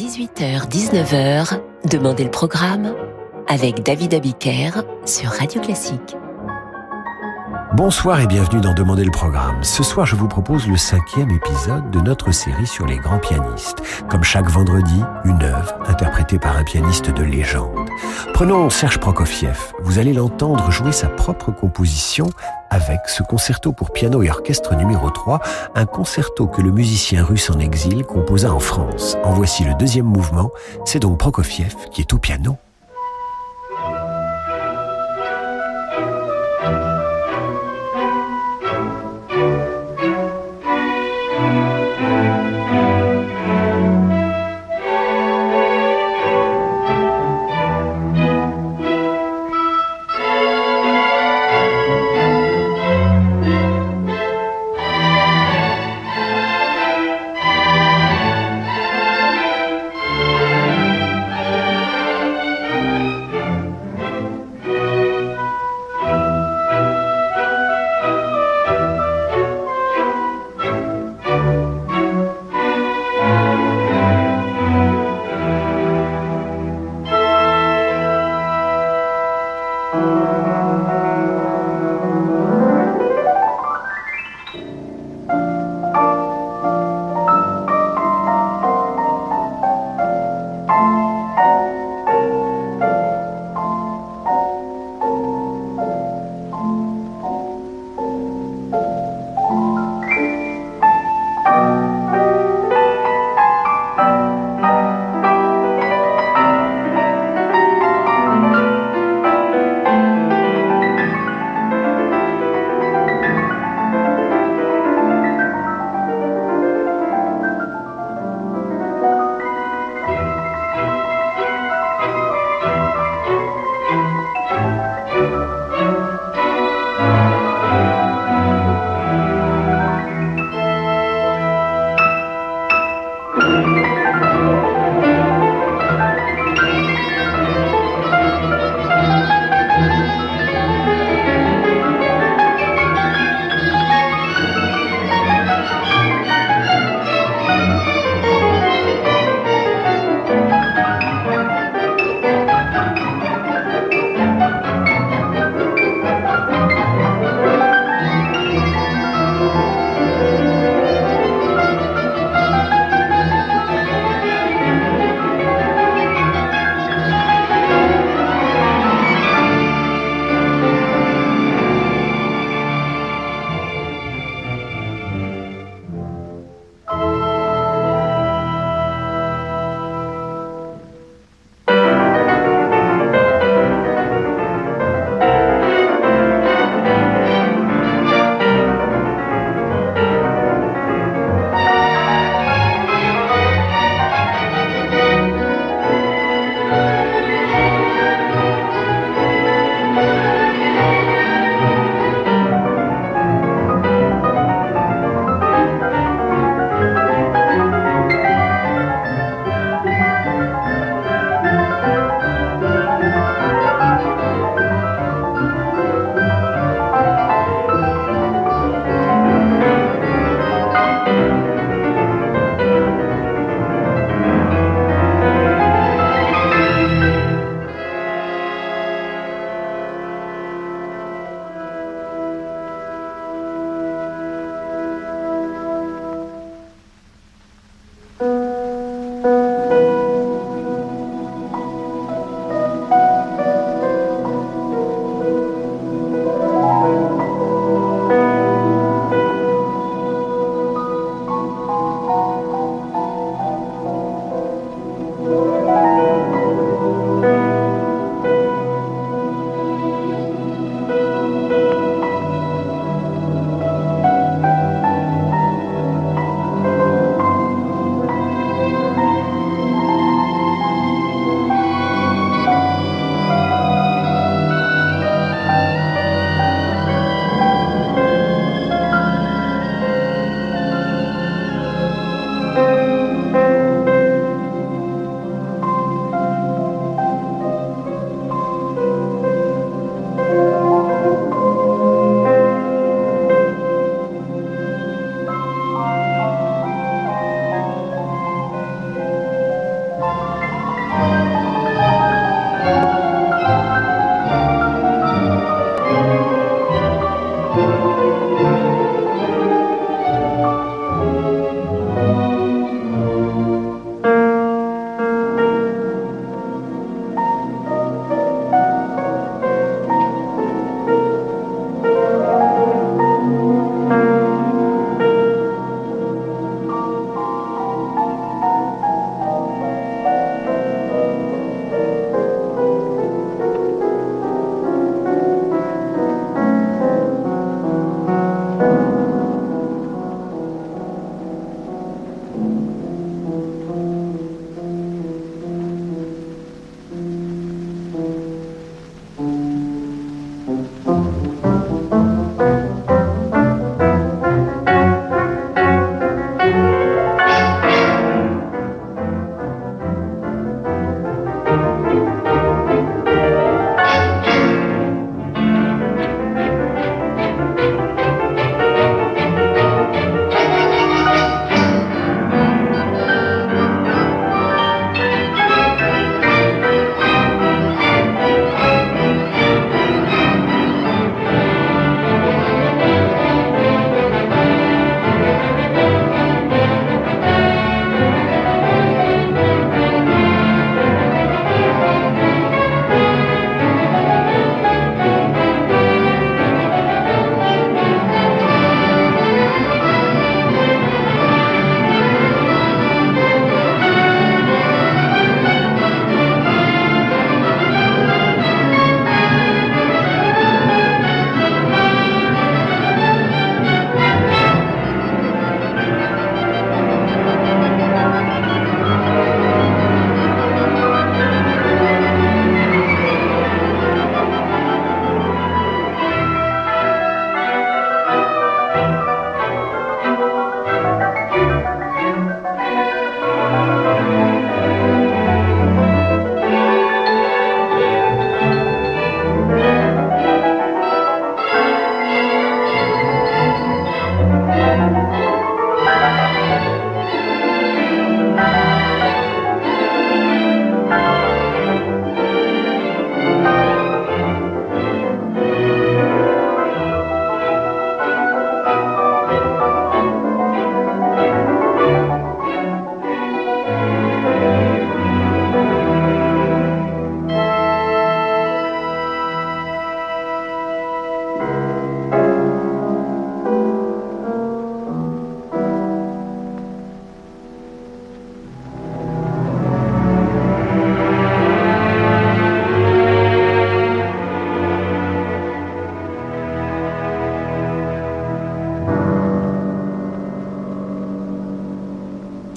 18h-19h, Demandez le programme avec David Abiker sur Radio Classique. Bonsoir et bienvenue dans Demander le programme. Ce soir, je vous propose le cinquième épisode de notre série sur les grands pianistes. Comme chaque vendredi, une œuvre interprétée par un pianiste de légende. Prenons Serge Prokofiev. Vous allez l'entendre jouer sa propre composition avec ce concerto pour piano et orchestre numéro 3, un concerto que le musicien russe en exil composa en France. En voici le deuxième mouvement. C'est donc Prokofiev qui est au piano.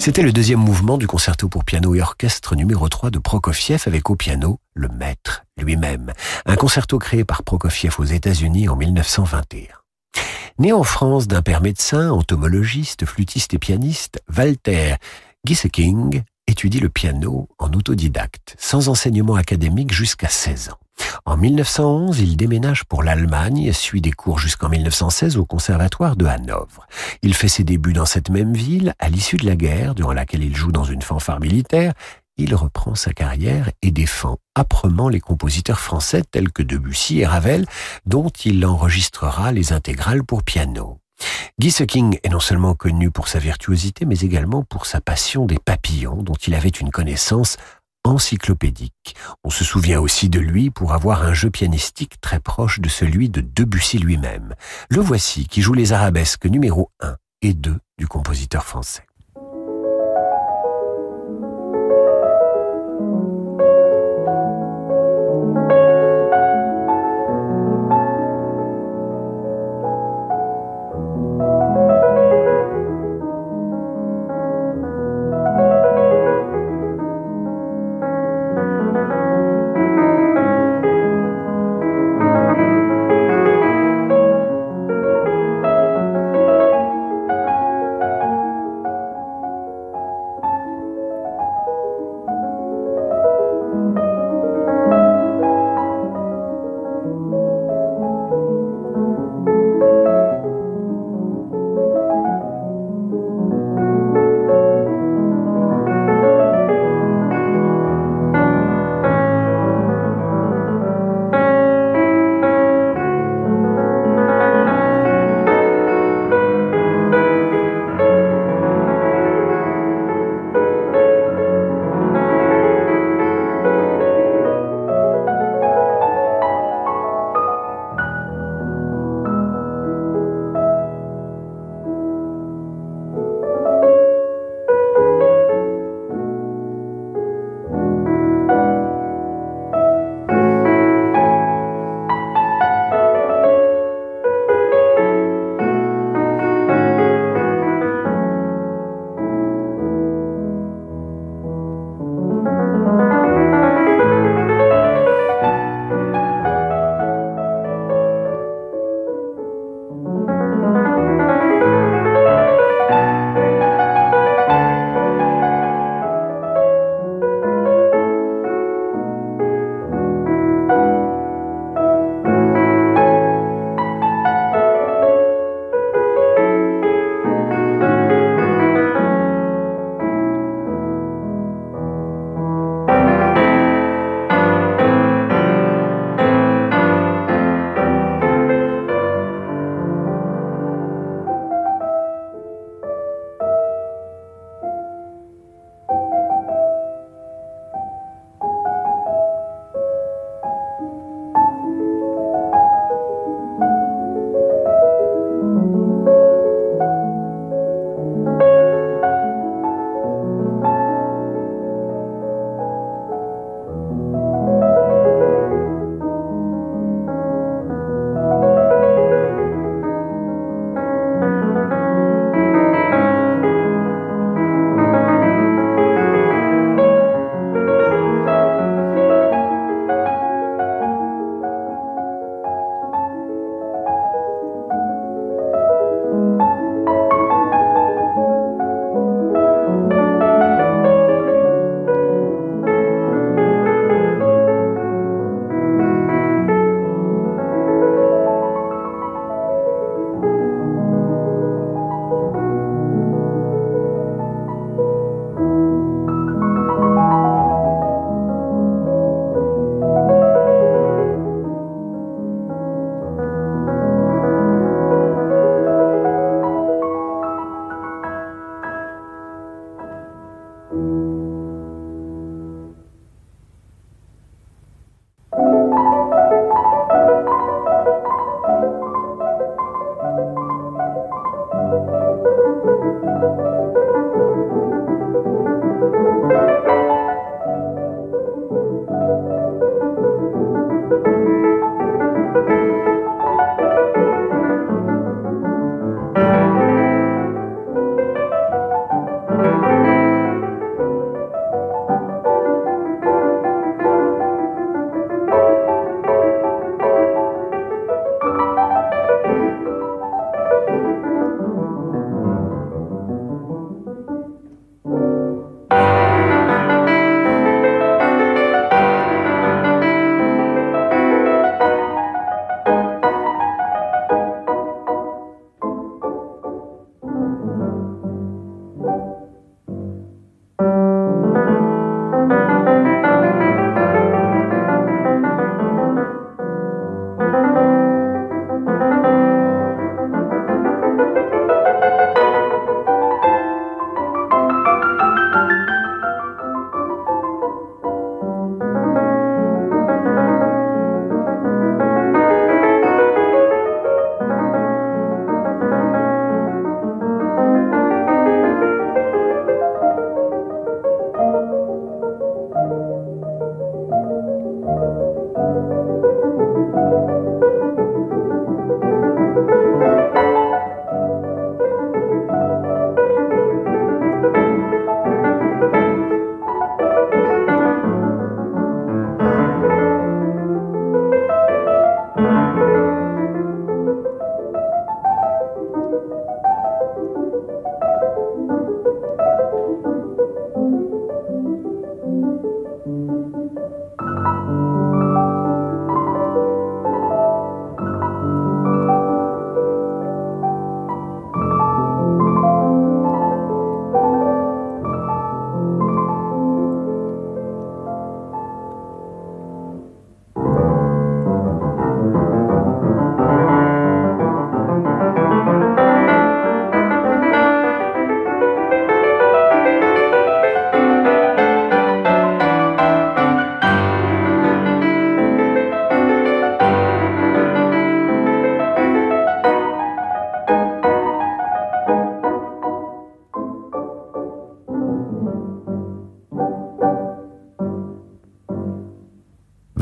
C'était le deuxième mouvement du concerto pour piano et orchestre numéro 3 de Prokofiev avec au piano le maître lui-même. Un concerto créé par Prokofiev aux États-Unis en 1921. Né en France d'un père médecin, entomologiste, flûtiste et pianiste, Walter Gieseking étudie le piano en autodidacte, sans enseignement académique jusqu'à 16 ans. En 1911, il déménage pour l'Allemagne, suit des cours jusqu'en 1916 au conservatoire de Hanovre. Il fait ses débuts dans cette même ville à l'issue de la guerre, durant laquelle il joue dans une fanfare militaire. Il reprend sa carrière et défend âprement les compositeurs français tels que Debussy et Ravel, dont il enregistrera les intégrales pour piano. Guy est non seulement connu pour sa virtuosité, mais également pour sa passion des papillons, dont il avait une connaissance encyclopédique. On se souvient aussi de lui pour avoir un jeu pianistique très proche de celui de Debussy lui-même. Le voici qui joue les arabesques numéro 1 et 2 du compositeur français.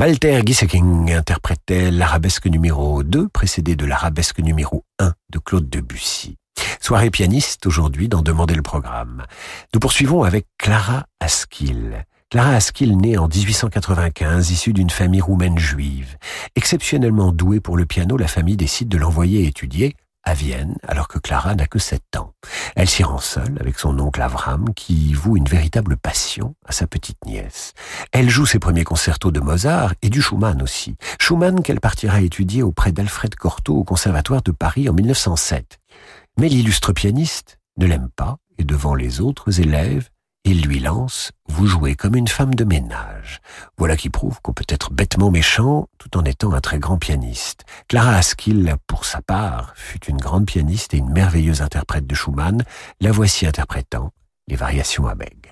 Walter Gieseking interprétait l'arabesque numéro 2, précédé de l'arabesque numéro 1 de Claude Debussy. Soirée pianiste aujourd'hui dans Demander le programme. Nous poursuivons avec Clara Askill. Clara Askill née en 1895, issue d'une famille roumaine juive. Exceptionnellement douée pour le piano, la famille décide de l'envoyer étudier à Vienne, alors que Clara n'a que sept ans. Elle s'y rend seule avec son oncle Avram, qui voue une véritable passion à sa petite nièce. Elle joue ses premiers concertos de Mozart et du Schumann aussi. Schumann qu'elle partira étudier auprès d'Alfred Cortot au Conservatoire de Paris en 1907. Mais l'illustre pianiste ne l'aime pas et devant les autres élèves, il lui lance ⁇ Vous jouez comme une femme de ménage ⁇ Voilà qui prouve qu'on peut être bêtement méchant tout en étant un très grand pianiste. Clara Askill, pour sa part, fut une grande pianiste et une merveilleuse interprète de Schumann. La voici interprétant les variations à Beg.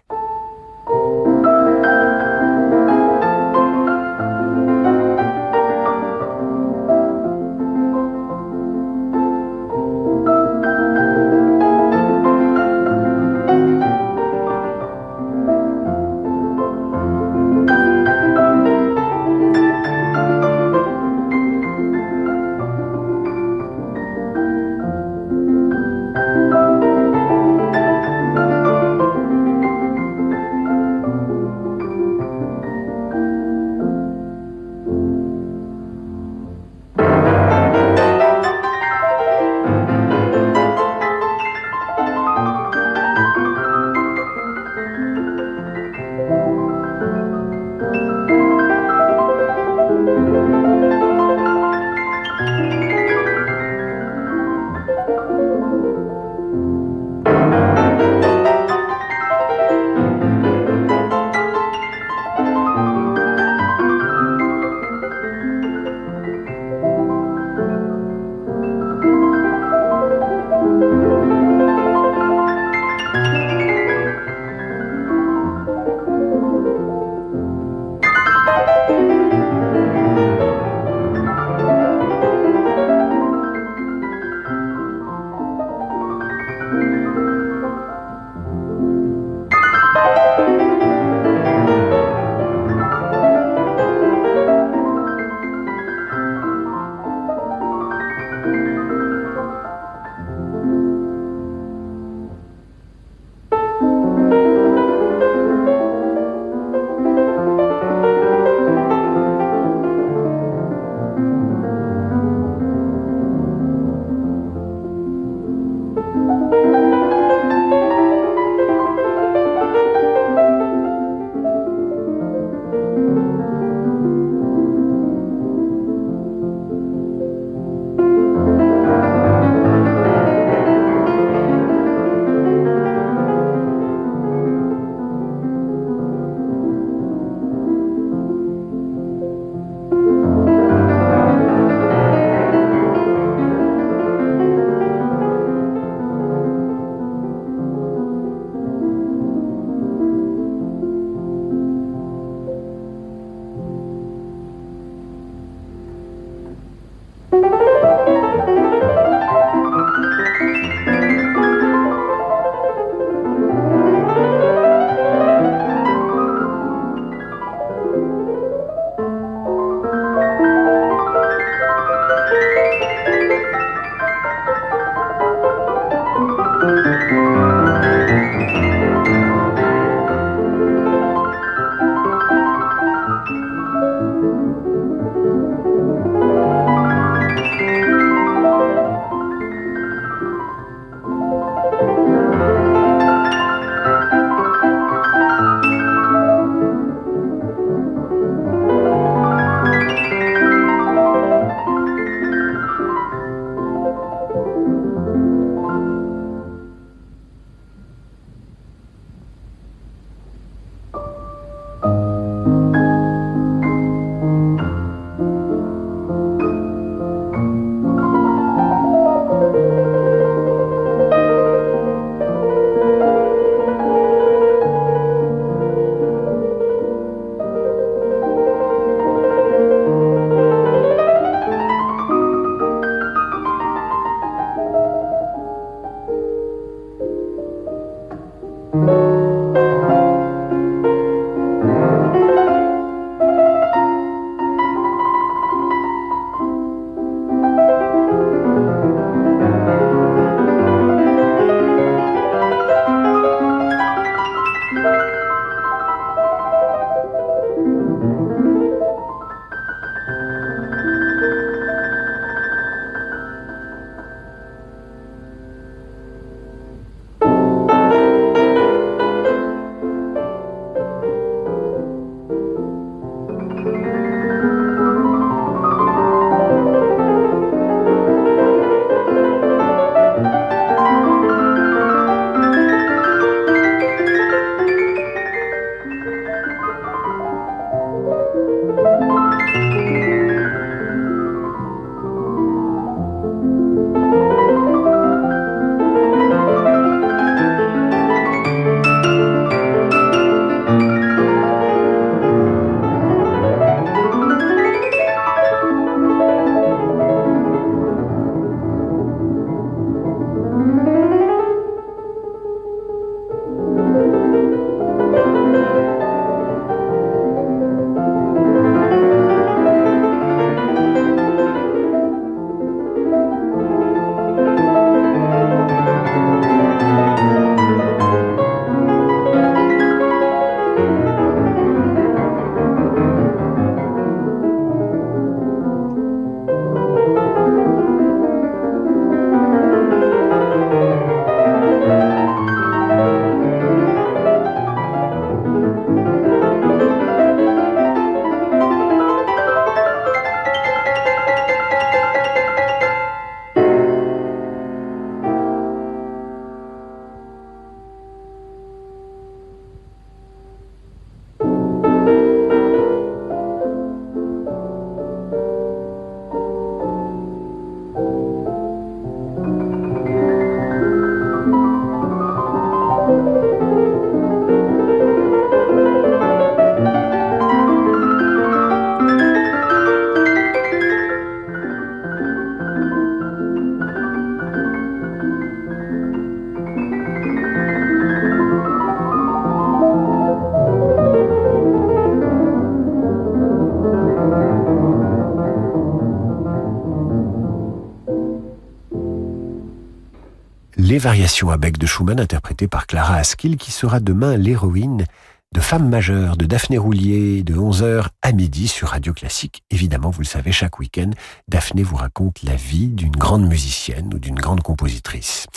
Variations à bec de Schumann interprétées par Clara Askill qui sera demain l'héroïne de Femmes majeures de Daphné Roulier de 11h à midi sur Radio Classique. Évidemment, vous le savez, chaque week-end, Daphné vous raconte la vie d'une grande musicienne ou d'une grande compositrice.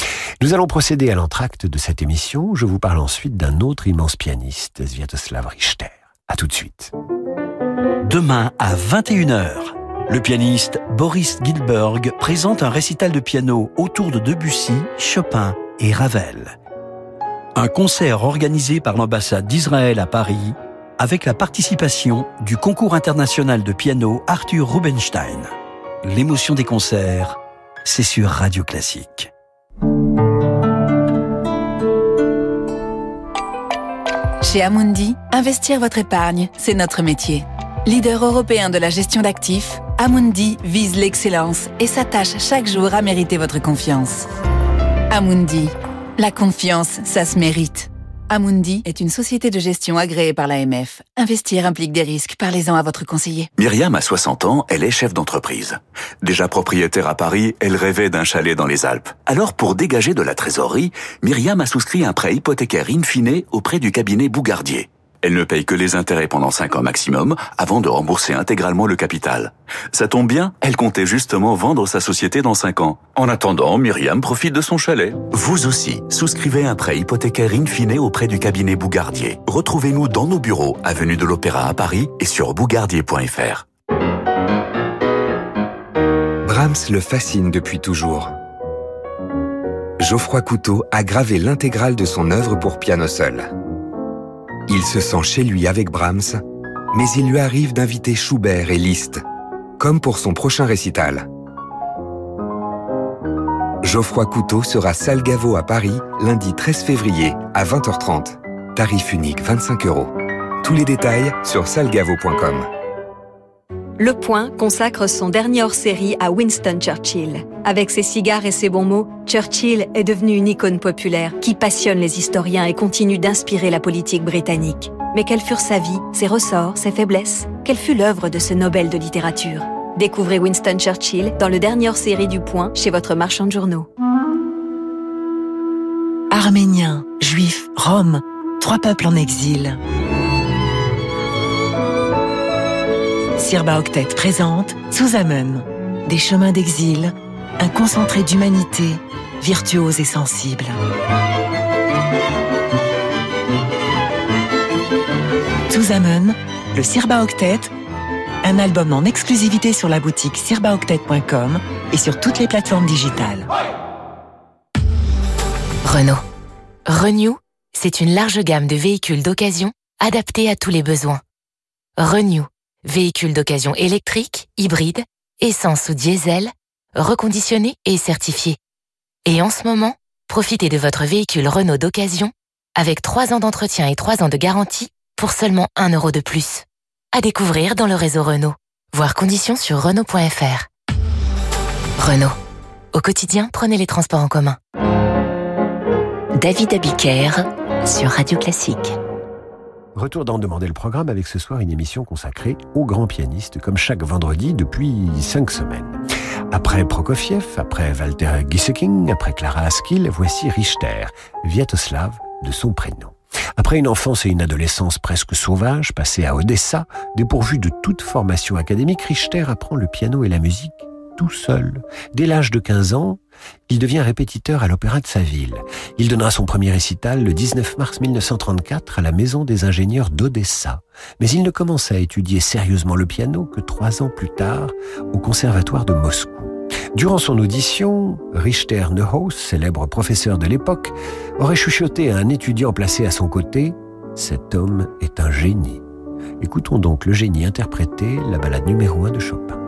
Nous allons procéder à l'entracte de cette émission. Je vous parle ensuite d'un autre immense pianiste, Sviatoslav Richter. À tout de suite. Demain à 21h, le pianiste Boris Gilberg présente un récital de piano autour de Debussy, Chopin et Ravel un concert organisé par l'ambassade d'Israël à Paris avec la participation du concours international de piano Arthur Rubinstein. L'émotion des concerts, c'est sur Radio Classique. Chez Amundi, investir votre épargne, c'est notre métier. Leader européen de la gestion d'actifs, Amundi vise l'excellence et s'attache chaque jour à mériter votre confiance. Amundi la confiance, ça se mérite. Amundi est une société de gestion agréée par l'AMF. Investir implique des risques. Parlez-en à votre conseiller. Myriam a 60 ans, elle est chef d'entreprise. Déjà propriétaire à Paris, elle rêvait d'un chalet dans les Alpes. Alors pour dégager de la trésorerie, Myriam a souscrit un prêt hypothécaire in fine auprès du cabinet Bougardier. Elle ne paye que les intérêts pendant 5 ans maximum avant de rembourser intégralement le capital. Ça tombe bien, elle comptait justement vendre sa société dans 5 ans. En attendant, Myriam profite de son chalet. Vous aussi, souscrivez un prêt hypothécaire in fine auprès du cabinet Bougardier. Retrouvez-nous dans nos bureaux, avenue de l'Opéra à Paris et sur bougardier.fr. Brahms le fascine depuis toujours. Geoffroy Couteau a gravé l'intégrale de son œuvre pour piano seul. Il se sent chez lui avec Brahms, mais il lui arrive d'inviter Schubert et Liszt, comme pour son prochain récital. Geoffroy Couteau sera salle à Paris lundi 13 février à 20h30. Tarif unique 25 euros. Tous les détails sur salgavo.com. Le Point consacre son dernier hors-série à Winston Churchill. Avec ses cigares et ses bons mots, Churchill est devenu une icône populaire qui passionne les historiens et continue d'inspirer la politique britannique. Mais quelle furent sa vie, ses ressorts, ses faiblesses? Quelle fut l'œuvre de ce Nobel de littérature? Découvrez Winston Churchill dans le dernier hors-série du Point chez votre marchand de journaux. Arméniens, Juifs, Roms, trois peuples en exil. Sirba Octet présente Amen, des chemins d'exil, un concentré d'humanité, virtuose et sensible. Amen, le Sirba Octet, un album en exclusivité sur la boutique sirbaoctet.com et sur toutes les plateformes digitales. Renault. Renew, c'est une large gamme de véhicules d'occasion adaptés à tous les besoins. Renew Véhicules d'occasion électrique, hybride, essence ou diesel, reconditionné et certifié. Et en ce moment, profitez de votre véhicule Renault d'occasion avec 3 ans d'entretien et 3 ans de garantie pour seulement 1 euro de plus. À découvrir dans le réseau Renault. Voir conditions sur Renault.fr. Renault. Au quotidien, prenez les transports en commun. David Abiker sur Radio Classique. Retour d'en demander le programme avec ce soir une émission consacrée aux grands pianistes, comme chaque vendredi depuis cinq semaines. Après Prokofiev, après Walter Gieseking, après Clara Askill, voici Richter, Viatoslav de son prénom. Après une enfance et une adolescence presque sauvages, passées à Odessa, dépourvues de toute formation académique, Richter apprend le piano et la musique tout seul. Dès l'âge de 15 ans, il devient répétiteur à l'opéra de sa ville. Il donnera son premier récital le 19 mars 1934 à la Maison des ingénieurs d'Odessa. Mais il ne commence à étudier sérieusement le piano que trois ans plus tard au Conservatoire de Moscou. Durant son audition, Richter Neuhaus, célèbre professeur de l'époque, aurait chuchoté à un étudiant placé à son côté Cet homme est un génie. Écoutons donc le génie interpréter la balade numéro 1 de Chopin.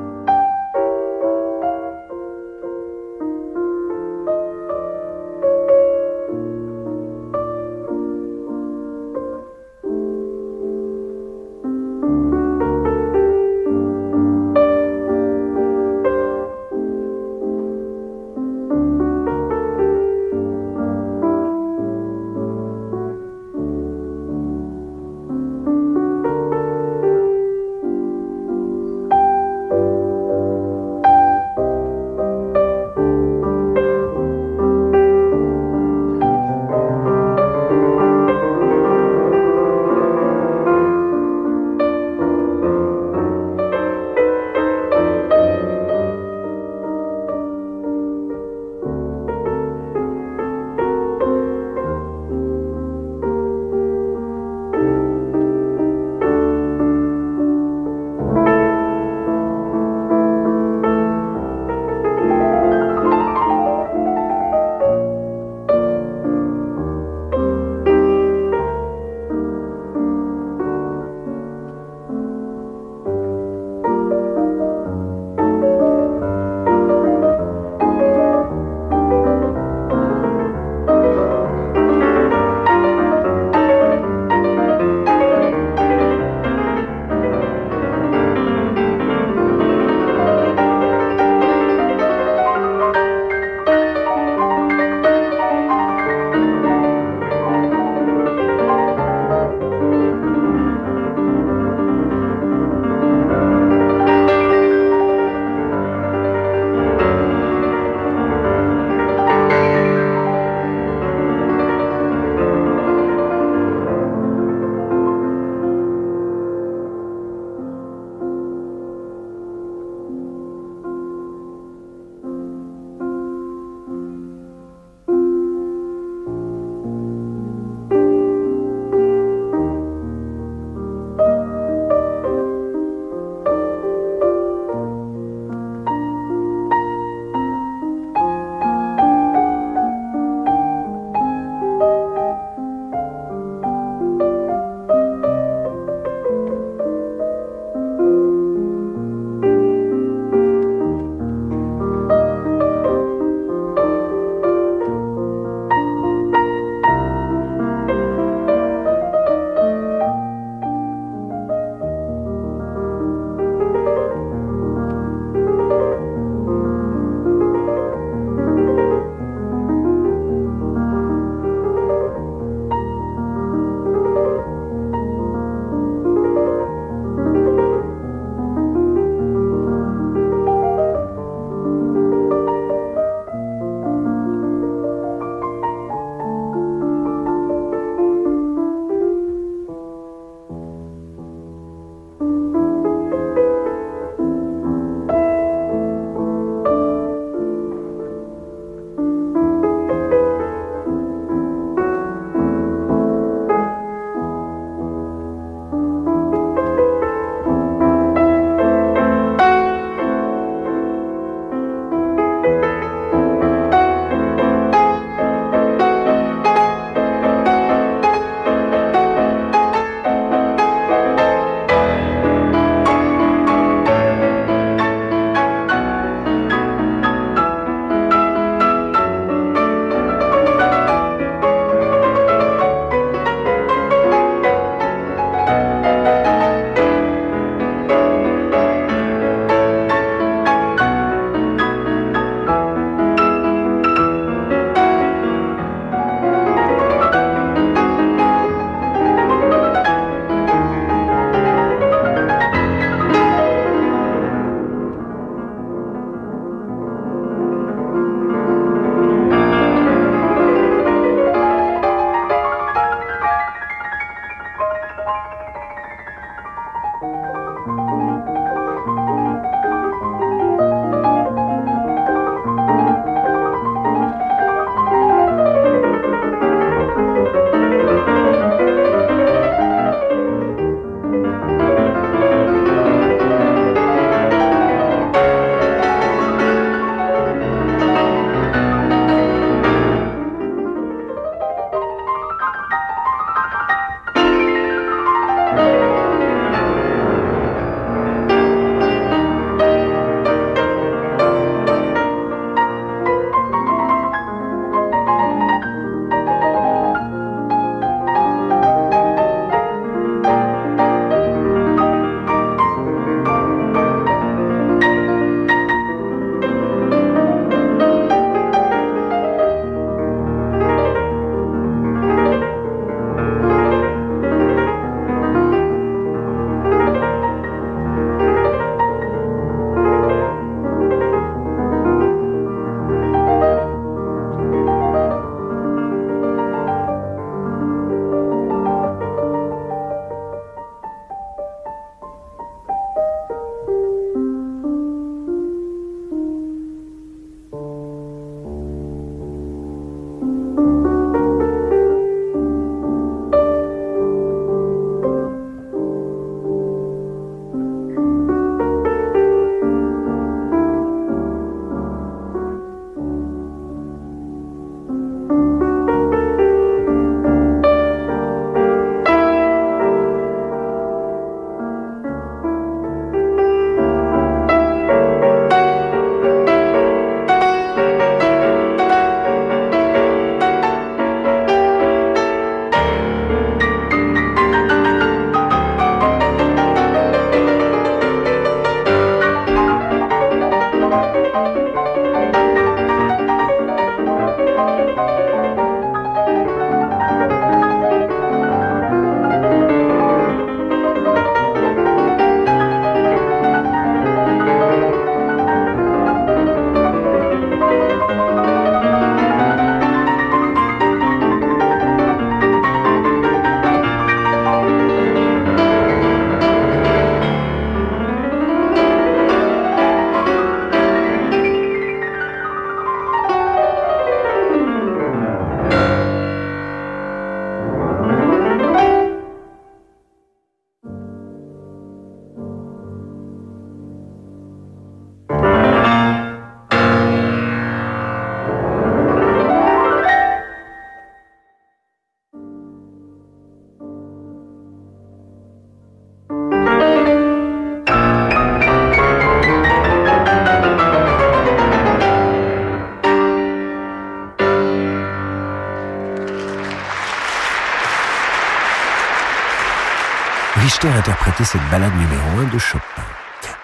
Interprétait cette ballade numéro un de Chopin.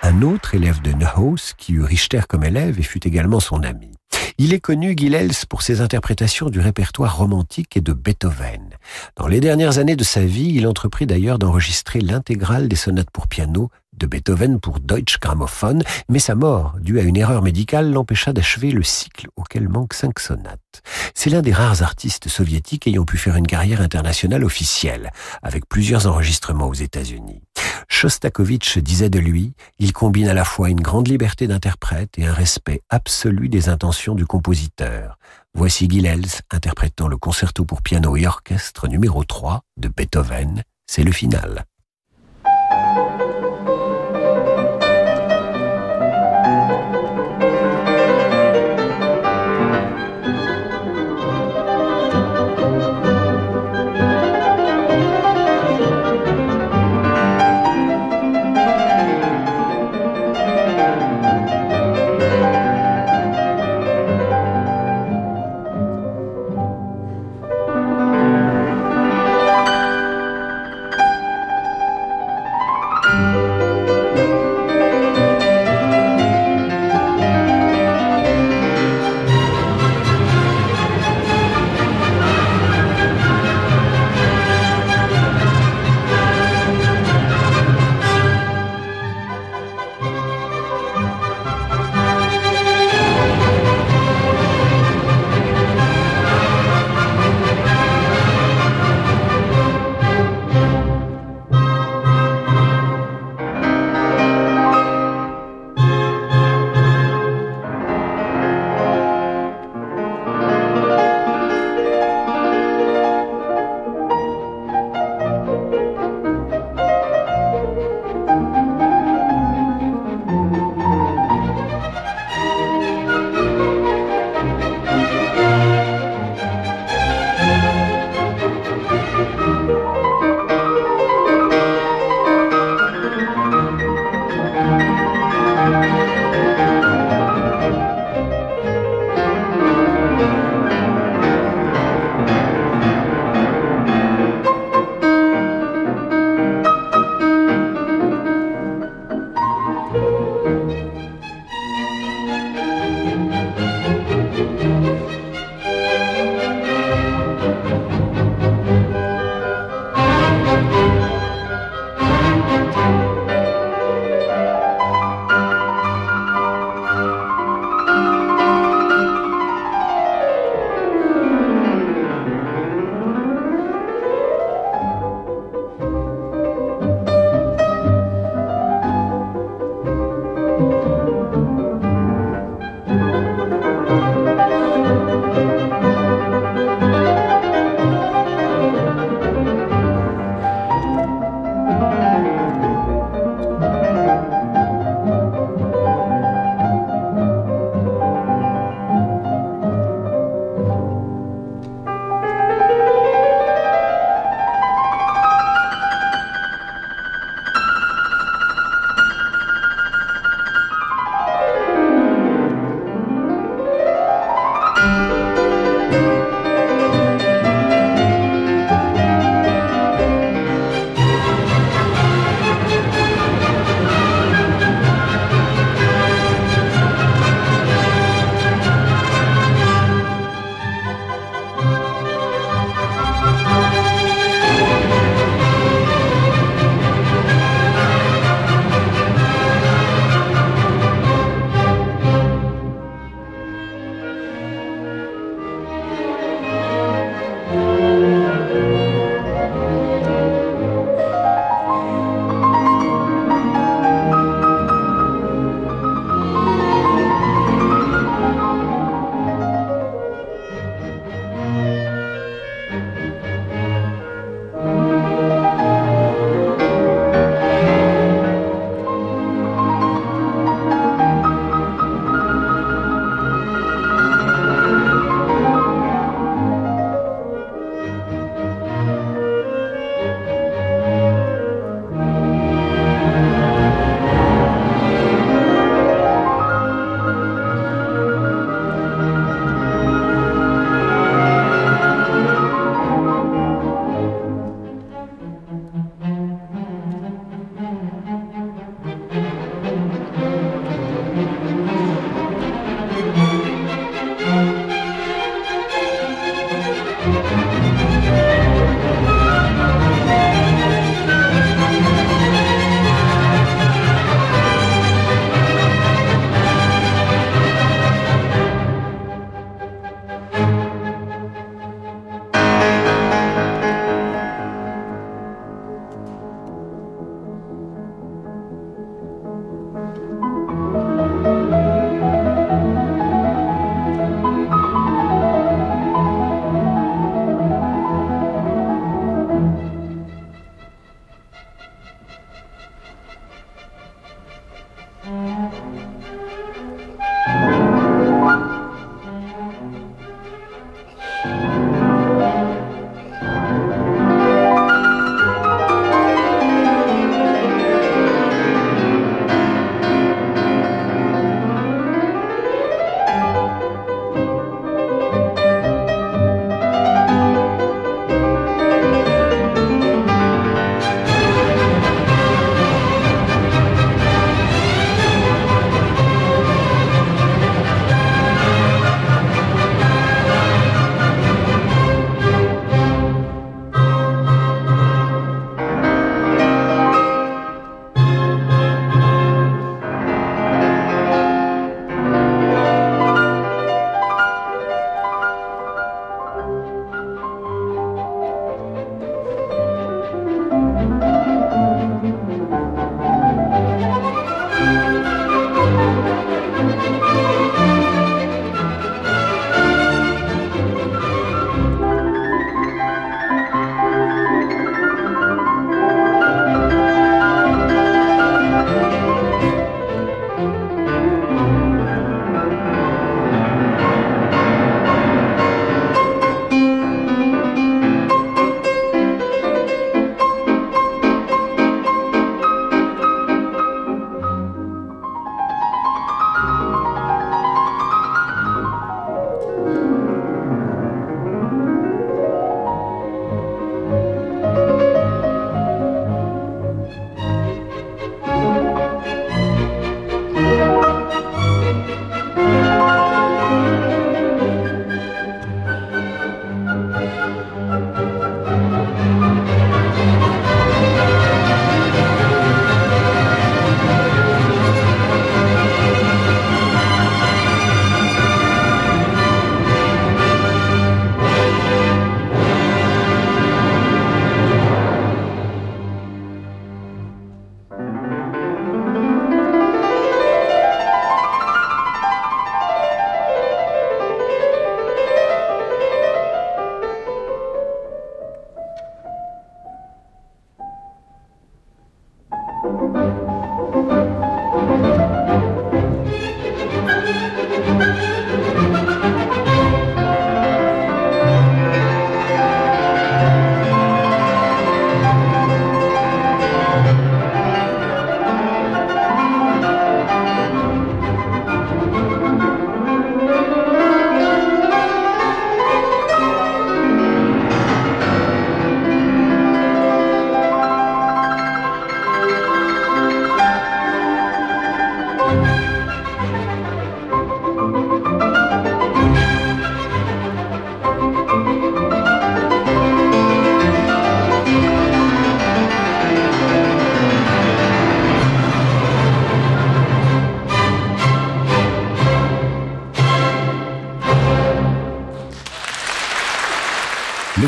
Un autre élève de Neuhaus, qui eut Richter comme élève et fut également son ami. Il est connu, Gilels, pour ses interprétations du répertoire romantique et de Beethoven. Dans les dernières années de sa vie, il entreprit d'ailleurs d'enregistrer l'intégrale des sonates pour piano de Beethoven pour Deutsche Grammophon, mais sa mort, due à une erreur médicale, l'empêcha d'achever le cycle auquel manquent cinq sonates. C'est l'un des rares artistes soviétiques ayant pu faire une carrière internationale officielle, avec plusieurs enregistrements aux États-Unis. Shostakovich disait de lui, il combine à la fois une grande liberté d'interprète et un respect absolu des intentions du compositeur. Voici Gilels interprétant le concerto pour piano et orchestre numéro 3 de Beethoven. C'est le final.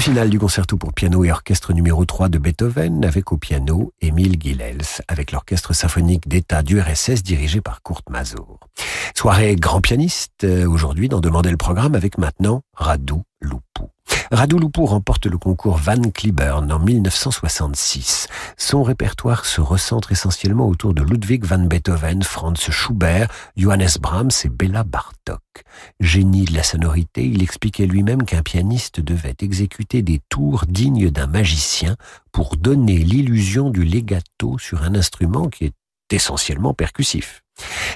Le final du concerto pour piano et orchestre numéro 3 de Beethoven avec au piano Émile Gilels avec l'orchestre symphonique d'État du RSS dirigé par Kurt Mazur. Soirée grand pianiste euh, aujourd'hui dans Demander le programme avec maintenant Radu Loupou. Radu Loupou remporte le concours Van Cliburn en 1966. Son répertoire se recentre essentiellement autour de Ludwig van Beethoven, Franz Schubert, Johannes Brahms et Béla Bartok. Génie de la sonorité, il expliquait lui-même qu'un pianiste devait exécuter des tours dignes d'un magicien pour donner l'illusion du legato sur un instrument qui est essentiellement percussif.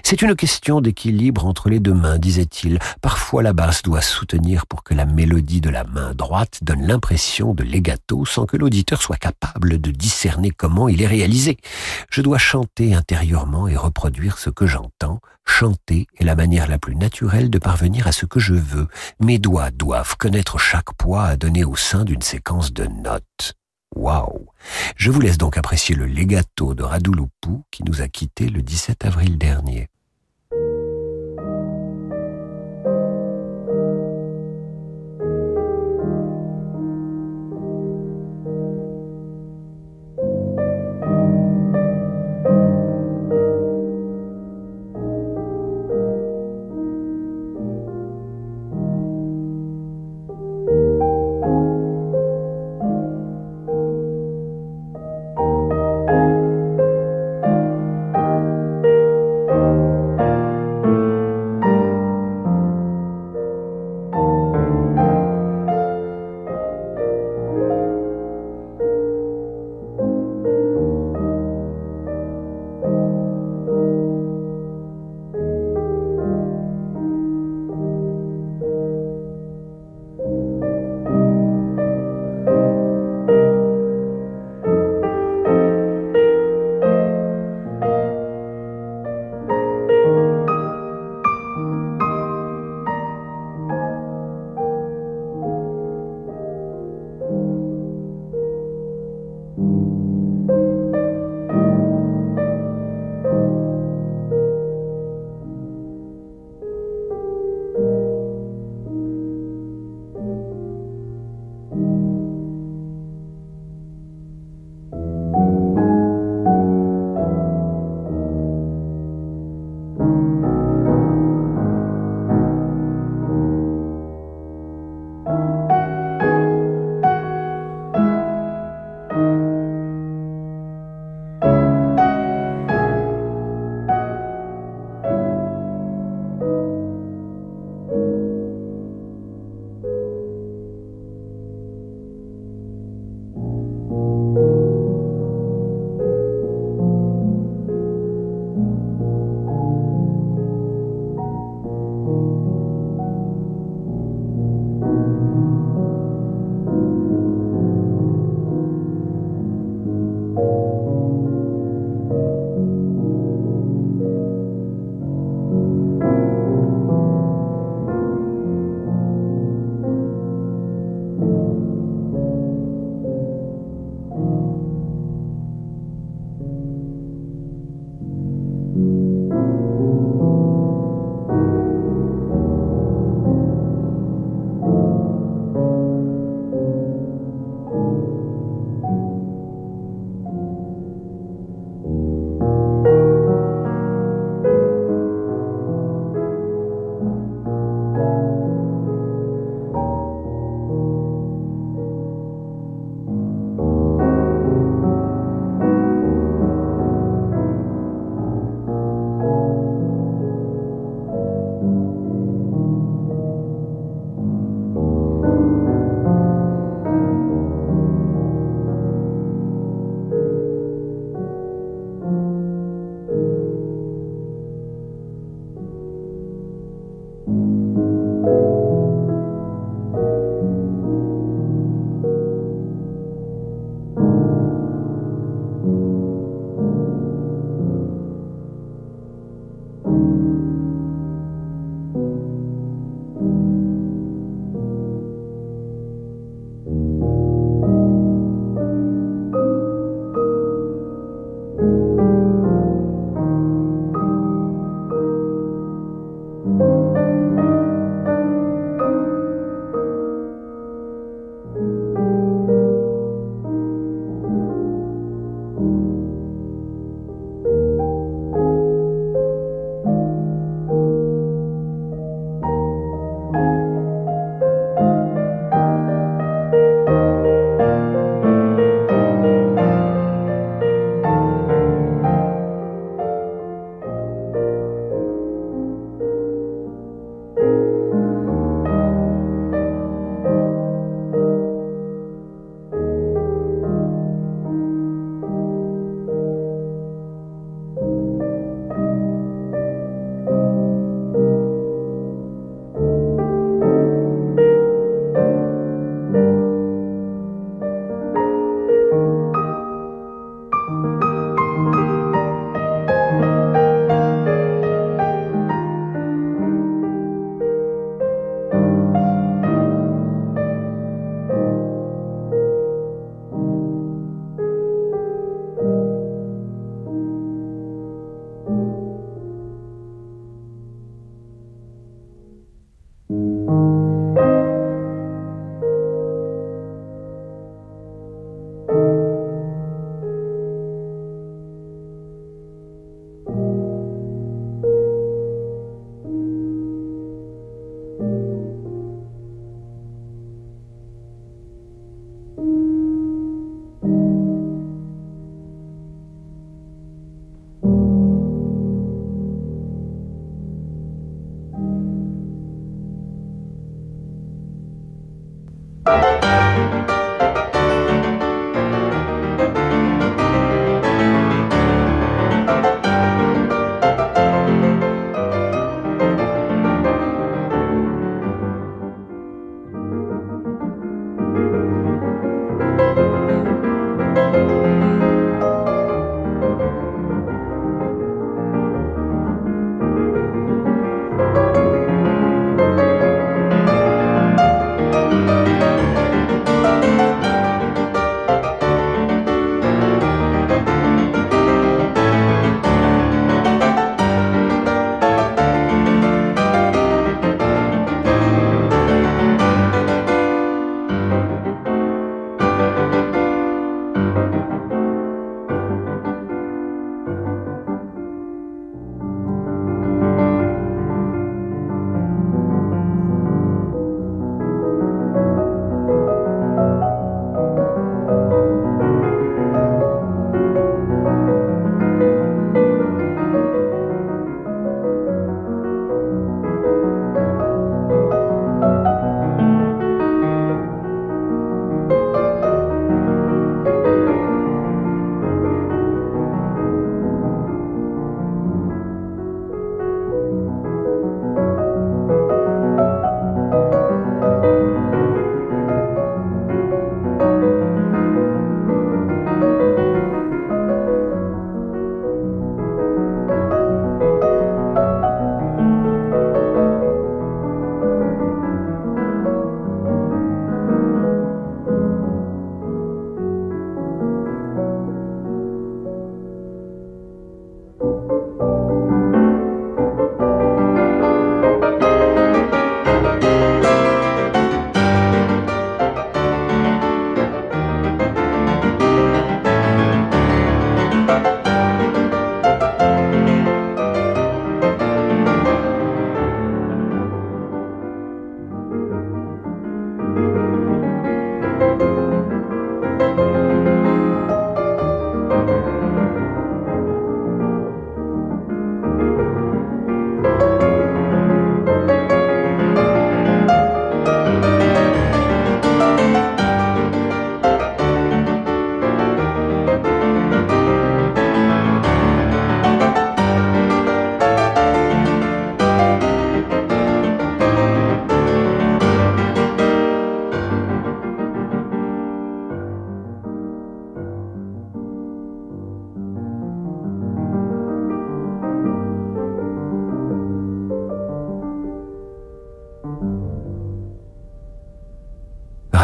C'est une question d'équilibre entre les deux mains, disait-il. Parfois la basse doit soutenir pour que la mélodie de la main droite donne l'impression de legato sans que l'auditeur soit capable de discerner comment il est réalisé. Je dois chanter intérieurement et reproduire ce que j'entends. Chanter est la manière la plus naturelle de parvenir à ce que je veux. Mes doigts doivent connaître chaque poids à donner au sein d'une séquence de notes. Waouh Je vous laisse donc apprécier le legato de Radouloupou qui nous a quittés le 17 avril dernier.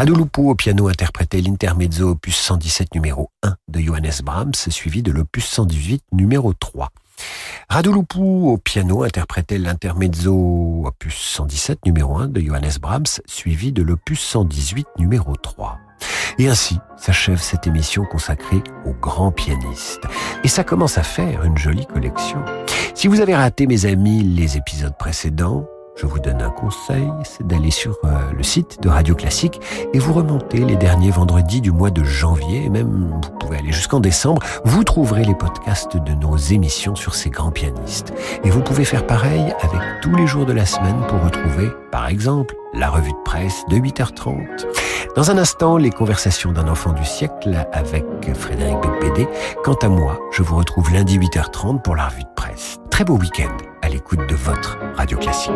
Radulupu au piano interprétait l'intermezzo opus 117 numéro 1 de Johannes Brahms, suivi de l'opus 118 numéro 3. Radulupu au piano interprétait l'intermezzo opus 117 numéro 1 de Johannes Brahms, suivi de l'opus 118 numéro 3. Et ainsi s'achève cette émission consacrée aux grands pianistes. Et ça commence à faire une jolie collection. Si vous avez raté, mes amis, les épisodes précédents, je vous donne un conseil, c'est d'aller sur euh, le site de Radio Classique et vous remontez les derniers vendredis du mois de janvier, et même vous pouvez aller jusqu'en décembre, vous trouverez les podcasts de nos émissions sur ces grands pianistes. Et vous pouvez faire pareil avec tous les jours de la semaine pour retrouver, par exemple, la revue de presse de 8h30. Dans un instant, les conversations d'un enfant du siècle avec Frédéric Becbédé. Quant à moi, je vous retrouve lundi 8h30 pour la revue de presse. Très beau week-end à l'écoute de votre radio classique.